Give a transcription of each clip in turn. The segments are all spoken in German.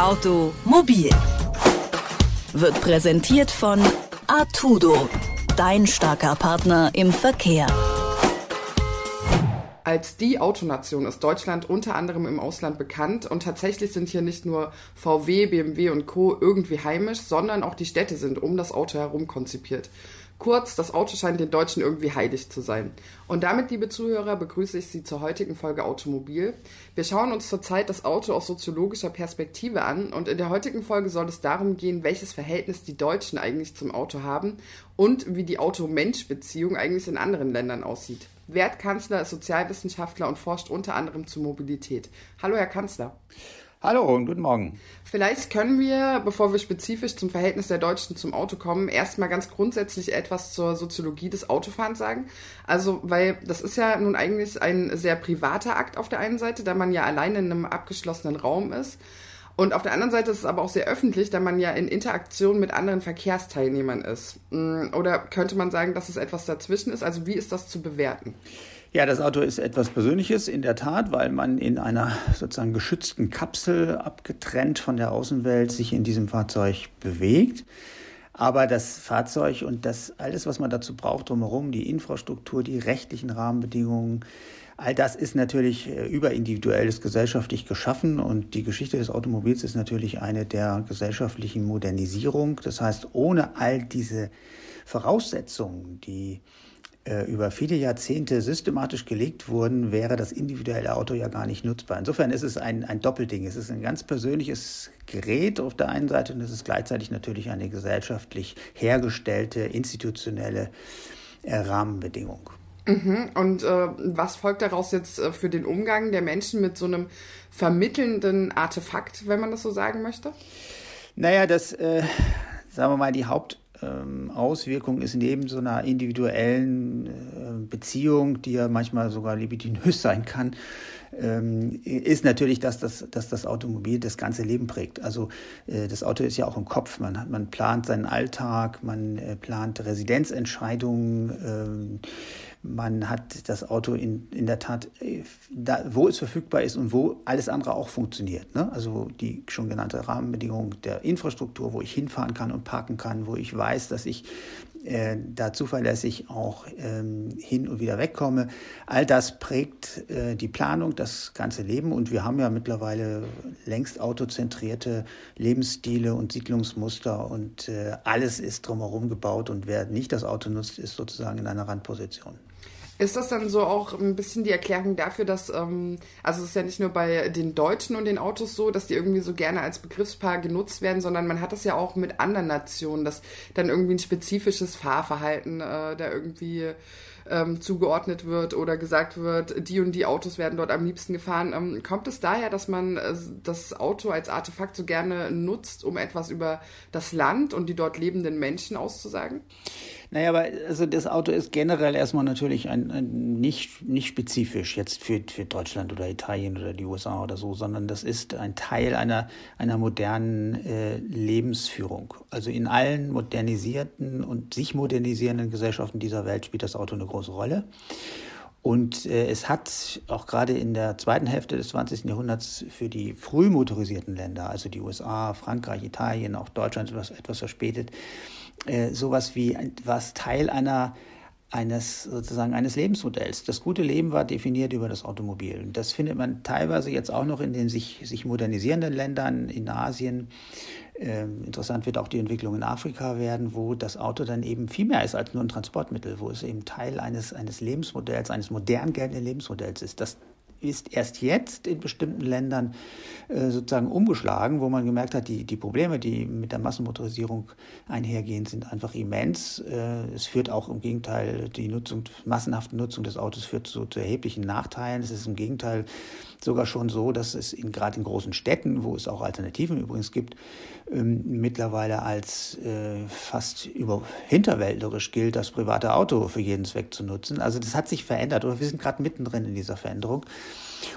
Automobil wird präsentiert von Artudo, dein starker Partner im Verkehr. Als die Autonation ist Deutschland unter anderem im Ausland bekannt und tatsächlich sind hier nicht nur VW, BMW und Co. irgendwie heimisch, sondern auch die Städte sind um das Auto herum konzipiert. Kurz, das Auto scheint den Deutschen irgendwie heilig zu sein. Und damit, liebe Zuhörer, begrüße ich Sie zur heutigen Folge Automobil. Wir schauen uns zurzeit das Auto aus soziologischer Perspektive an und in der heutigen Folge soll es darum gehen, welches Verhältnis die Deutschen eigentlich zum Auto haben und wie die Auto-Mensch-Beziehung eigentlich in anderen Ländern aussieht. Wert Kanzler ist Sozialwissenschaftler und forscht unter anderem zur Mobilität. Hallo, Herr Kanzler. Hallo und guten Morgen. Vielleicht können wir, bevor wir spezifisch zum Verhältnis der Deutschen zum Auto kommen, erstmal ganz grundsätzlich etwas zur Soziologie des Autofahrens sagen. Also, weil das ist ja nun eigentlich ein sehr privater Akt auf der einen Seite, da man ja allein in einem abgeschlossenen Raum ist. Und auf der anderen Seite ist es aber auch sehr öffentlich, da man ja in Interaktion mit anderen Verkehrsteilnehmern ist. Mm, oder könnte man sagen, dass es etwas dazwischen ist? Also wie ist das zu bewerten? Ja, das Auto ist etwas Persönliches in der Tat, weil man in einer sozusagen geschützten Kapsel abgetrennt von der Außenwelt sich in diesem Fahrzeug bewegt. Aber das Fahrzeug und das alles, was man dazu braucht drumherum, die Infrastruktur, die rechtlichen Rahmenbedingungen, all das ist natürlich äh, überindividuell, ist gesellschaftlich geschaffen und die Geschichte des Automobils ist natürlich eine der gesellschaftlichen Modernisierung. Das heißt, ohne all diese Voraussetzungen, die über viele Jahrzehnte systematisch gelegt wurden, wäre das individuelle Auto ja gar nicht nutzbar. Insofern ist es ein, ein Doppelding. Es ist ein ganz persönliches Gerät auf der einen Seite und es ist gleichzeitig natürlich eine gesellschaftlich hergestellte, institutionelle äh, Rahmenbedingung. Mhm. Und äh, was folgt daraus jetzt äh, für den Umgang der Menschen mit so einem vermittelnden Artefakt, wenn man das so sagen möchte? Naja, das, äh, sagen wir mal, die Haupt Auswirkung ist neben so einer individuellen äh, Beziehung, die ja manchmal sogar libidinös sein kann, ähm, ist natürlich, dass das, dass das Automobil das ganze Leben prägt. Also äh, das Auto ist ja auch im Kopf. Man, man plant seinen Alltag, man äh, plant Residenzentscheidungen. Man hat das Auto in, in der Tat, äh, da, wo es verfügbar ist und wo alles andere auch funktioniert. Ne? Also die schon genannte Rahmenbedingung der Infrastruktur, wo ich hinfahren kann und parken kann, wo ich weiß, dass ich äh, da zuverlässig auch ähm, hin und wieder wegkomme. All das prägt äh, die Planung, das ganze Leben. Und wir haben ja mittlerweile längst autozentrierte Lebensstile und Siedlungsmuster und äh, alles ist drumherum gebaut. Und wer nicht das Auto nutzt, ist sozusagen in einer Randposition. Ist das dann so auch ein bisschen die Erklärung dafür, dass, ähm, also es ist ja nicht nur bei den Deutschen und den Autos so, dass die irgendwie so gerne als Begriffspaar genutzt werden, sondern man hat das ja auch mit anderen Nationen, dass dann irgendwie ein spezifisches Fahrverhalten äh, da irgendwie ähm, zugeordnet wird oder gesagt wird, die und die Autos werden dort am liebsten gefahren. Ähm, kommt es daher, dass man äh, das Auto als Artefakt so gerne nutzt, um etwas über das Land und die dort lebenden Menschen auszusagen? Naja, aber also das Auto ist generell erstmal natürlich ein, ein nicht, nicht spezifisch jetzt für, für Deutschland oder Italien oder die USA oder so, sondern das ist ein Teil einer, einer modernen äh, Lebensführung. Also in allen modernisierten und sich modernisierenden Gesellschaften dieser Welt spielt das Auto eine große Rolle. Und äh, es hat auch gerade in der zweiten Hälfte des 20. Jahrhunderts für die früh motorisierten Länder, also die USA, Frankreich, Italien, auch Deutschland etwas, etwas verspätet, äh, sowas wie was Teil einer eines sozusagen eines Lebensmodells. Das gute Leben war definiert über das Automobil. Das findet man teilweise jetzt auch noch in den sich, sich modernisierenden Ländern in Asien. Ähm, interessant wird auch die Entwicklung in Afrika werden, wo das Auto dann eben viel mehr ist als nur ein Transportmittel, wo es eben Teil eines, eines Lebensmodells, eines modern geltenden Lebensmodells ist. Das ist erst jetzt in bestimmten Ländern äh, sozusagen umgeschlagen, wo man gemerkt hat, die, die Probleme, die mit der Massenmotorisierung einhergehen, sind einfach immens. Äh, es führt auch im Gegenteil, die Nutzung, massenhafte Nutzung des Autos führt zu, zu erheblichen Nachteilen. Es ist im Gegenteil sogar schon so, dass es in, gerade in großen Städten, wo es auch Alternativen übrigens gibt, ähm, mittlerweile als äh, fast über hinterwäldlerisch gilt, das private Auto für jeden Zweck zu nutzen. Also das hat sich verändert oder wir sind gerade mittendrin in dieser Veränderung.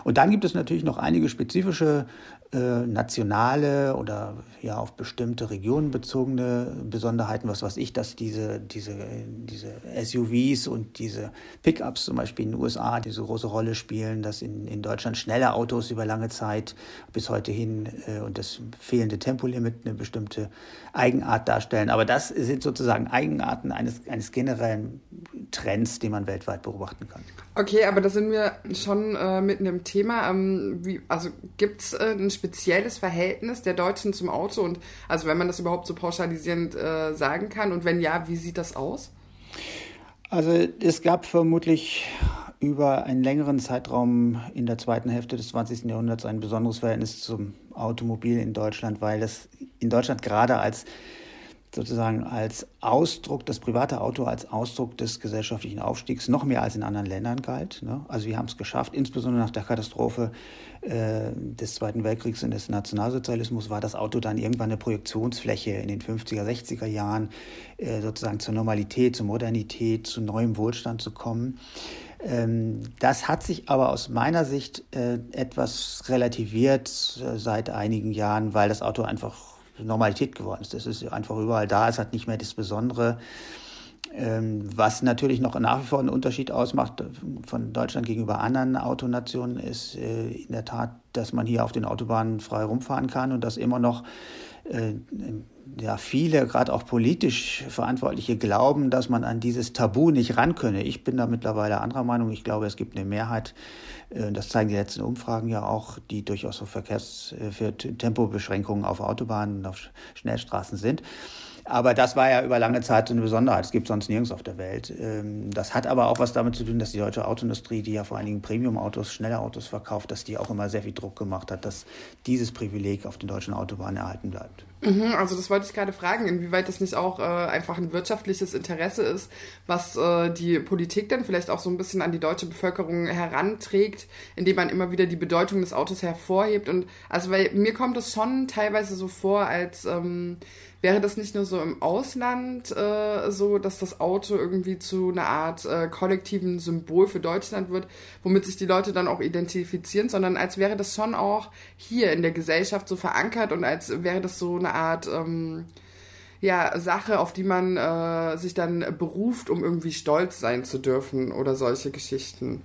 Und dann gibt es natürlich noch einige spezifische äh, nationale oder ja auf bestimmte Regionen bezogene Besonderheiten, was weiß ich, dass diese, diese, diese SUVs und diese Pickups zum Beispiel in den USA diese große Rolle spielen, dass in, in Deutschland schnelle Autos über lange Zeit bis heute hin äh, und das fehlende Tempolimit eine bestimmte Eigenart darstellen. Aber das sind sozusagen Eigenarten eines, eines generellen Trends, den man weltweit beobachten kann. Okay, aber da sind wir schon äh, mitten im Thema. Ähm, wie, also gibt es äh, ein spezielles Verhältnis der Deutschen zum Auto und also wenn man das überhaupt so pauschalisierend äh, sagen kann und wenn ja, wie sieht das aus? Also es gab vermutlich über einen längeren Zeitraum in der zweiten Hälfte des 20. Jahrhunderts ein besonderes Verhältnis zum Automobil in Deutschland, weil es in Deutschland gerade als sozusagen als Ausdruck, das private Auto als Ausdruck des gesellschaftlichen Aufstiegs noch mehr als in anderen Ländern galt. Ne? Also wir haben es geschafft, insbesondere nach der Katastrophe äh, des Zweiten Weltkriegs und des Nationalsozialismus war das Auto dann irgendwann eine Projektionsfläche in den 50er, 60er Jahren, äh, sozusagen zur Normalität, zur Modernität, zu neuem Wohlstand zu kommen. Ähm, das hat sich aber aus meiner Sicht äh, etwas relativiert seit einigen Jahren, weil das Auto einfach Normalität geworden ist. Das ist einfach überall da. Es hat nicht mehr das Besondere. Ähm, was natürlich noch nach wie vor einen Unterschied ausmacht von Deutschland gegenüber anderen Autonationen, ist äh, in der Tat, dass man hier auf den Autobahnen frei rumfahren kann und dass immer noch äh, ja, viele, gerade auch politisch Verantwortliche, glauben, dass man an dieses Tabu nicht rankönne. Ich bin da mittlerweile anderer Meinung. Ich glaube, es gibt eine Mehrheit, äh, das zeigen die letzten Umfragen ja auch, die durchaus so Verkehrs-, für Tempobeschränkungen auf Autobahnen und auf Schnellstraßen sind. Aber das war ja über lange Zeit so eine Besonderheit. Es gibt sonst nirgends auf der Welt. Ähm, das hat aber auch was damit zu tun, dass die deutsche Autoindustrie, die ja vor allen Dingen Premium-Autos, schnelle Autos verkauft, dass die auch immer sehr viel Druck gemacht hat, dass dieses Privileg auf den deutschen Autobahnen erhalten bleibt. Mhm, also das wollte ich gerade fragen, inwieweit das nicht auch äh, einfach ein wirtschaftliches Interesse ist, was äh, die Politik dann vielleicht auch so ein bisschen an die deutsche Bevölkerung heranträgt, indem man immer wieder die Bedeutung des Autos hervorhebt. Und also weil mir kommt es schon teilweise so vor, als ähm, Wäre das nicht nur so im Ausland äh, so, dass das Auto irgendwie zu einer Art äh, kollektiven Symbol für Deutschland wird, womit sich die Leute dann auch identifizieren, sondern als wäre das schon auch hier in der Gesellschaft so verankert und als wäre das so eine Art ähm, ja, Sache, auf die man äh, sich dann beruft, um irgendwie stolz sein zu dürfen oder solche Geschichten.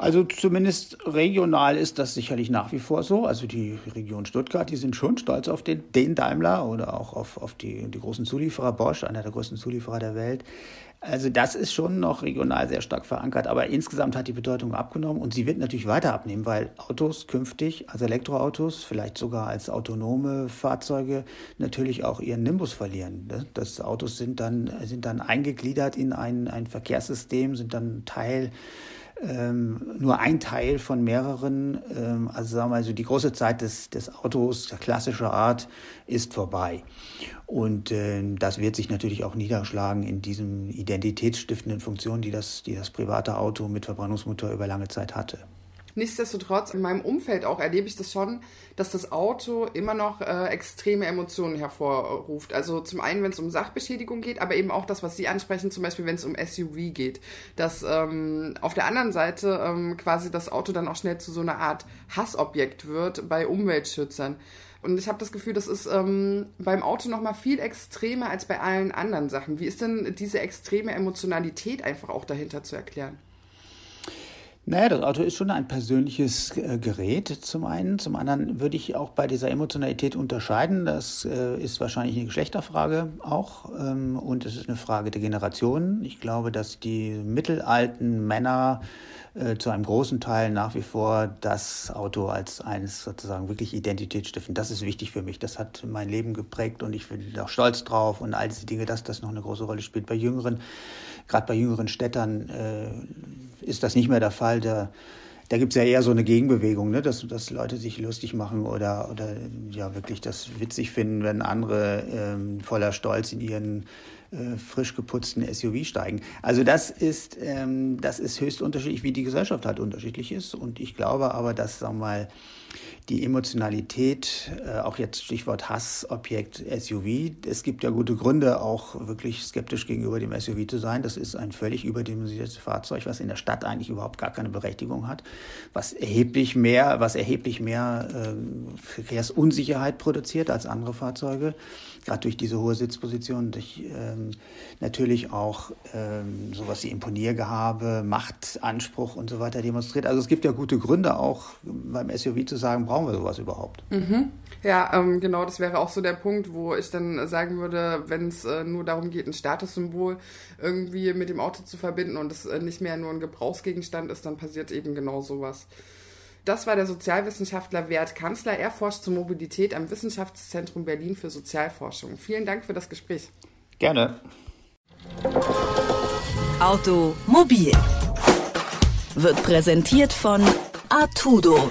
Also zumindest regional ist das sicherlich nach wie vor so. Also die Region Stuttgart, die sind schon stolz auf den, den Daimler oder auch auf, auf die, die großen Zulieferer, Bosch, einer der größten Zulieferer der Welt. Also das ist schon noch regional sehr stark verankert, aber insgesamt hat die Bedeutung abgenommen und sie wird natürlich weiter abnehmen, weil Autos künftig, also Elektroautos, vielleicht sogar als autonome Fahrzeuge natürlich auch ihren Nimbus verlieren. Ne? Das Autos sind dann, sind dann eingegliedert in ein, ein Verkehrssystem, sind dann Teil ähm, nur ein Teil von mehreren. Ähm, also sagen wir mal so, die große Zeit des, des Autos, der klassische Art, ist vorbei. Und äh, das wird sich natürlich auch niederschlagen in diesen identitätsstiftenden Funktionen, die das, die das private Auto mit Verbrennungsmotor über lange Zeit hatte. Nichtsdestotrotz, in meinem Umfeld auch erlebe ich das schon, dass das Auto immer noch äh, extreme Emotionen hervorruft. Also zum einen, wenn es um Sachbeschädigung geht, aber eben auch das, was Sie ansprechen, zum Beispiel, wenn es um SUV geht. Dass ähm, auf der anderen Seite ähm, quasi das Auto dann auch schnell zu so einer Art Hassobjekt wird bei Umweltschützern. Und ich habe das Gefühl, das ist ähm, beim Auto noch mal viel extremer als bei allen anderen Sachen. Wie ist denn diese extreme Emotionalität einfach auch dahinter zu erklären? Naja, das Auto ist schon ein persönliches äh, Gerät zum einen. Zum anderen würde ich auch bei dieser Emotionalität unterscheiden. Das äh, ist wahrscheinlich eine Geschlechterfrage auch ähm, und es ist eine Frage der Generationen. Ich glaube, dass die mittelalten Männer äh, zu einem großen Teil nach wie vor das Auto als eines sozusagen wirklich Identitätsstiften. Das ist wichtig für mich. Das hat mein Leben geprägt und ich bin auch stolz drauf und all diese Dinge, dass das noch eine große Rolle spielt. Bei Jüngeren, gerade bei jüngeren Städtern, ist das nicht mehr der Fall. Da, da gibt es ja eher so eine Gegenbewegung, ne? dass, dass Leute sich lustig machen oder, oder ja wirklich das witzig finden, wenn andere ähm, voller Stolz in ihren äh, frisch geputzten SUV steigen. Also das ist, ähm, das ist höchst unterschiedlich, wie die Gesellschaft halt unterschiedlich ist. Und ich glaube aber, dass, sagen wir mal, die Emotionalität, äh, auch jetzt Stichwort Hassobjekt SUV. Es gibt ja gute Gründe, auch wirklich skeptisch gegenüber dem SUV zu sein. Das ist ein völlig überdimensioniertes Fahrzeug, was in der Stadt eigentlich überhaupt gar keine Berechtigung hat, was erheblich mehr, was erheblich mehr äh, Verkehrsunsicherheit produziert als andere Fahrzeuge, gerade durch diese hohe Sitzposition, durch ähm, natürlich auch ähm, sowas wie Imponiergehabe, Machtanspruch und so weiter demonstriert. Also es gibt ja gute Gründe auch beim SUV zu sagen, brauchen wir sowas überhaupt? Mhm. Ja, ähm, genau, das wäre auch so der Punkt, wo ich dann sagen würde, wenn es äh, nur darum geht, ein Statussymbol irgendwie mit dem Auto zu verbinden und es äh, nicht mehr nur ein Gebrauchsgegenstand ist, dann passiert eben genau sowas. Das war der Sozialwissenschaftler Wert Kanzler. Er forscht zur Mobilität am Wissenschaftszentrum Berlin für Sozialforschung. Vielen Dank für das Gespräch. Gerne. Automobil wird präsentiert von Artudo,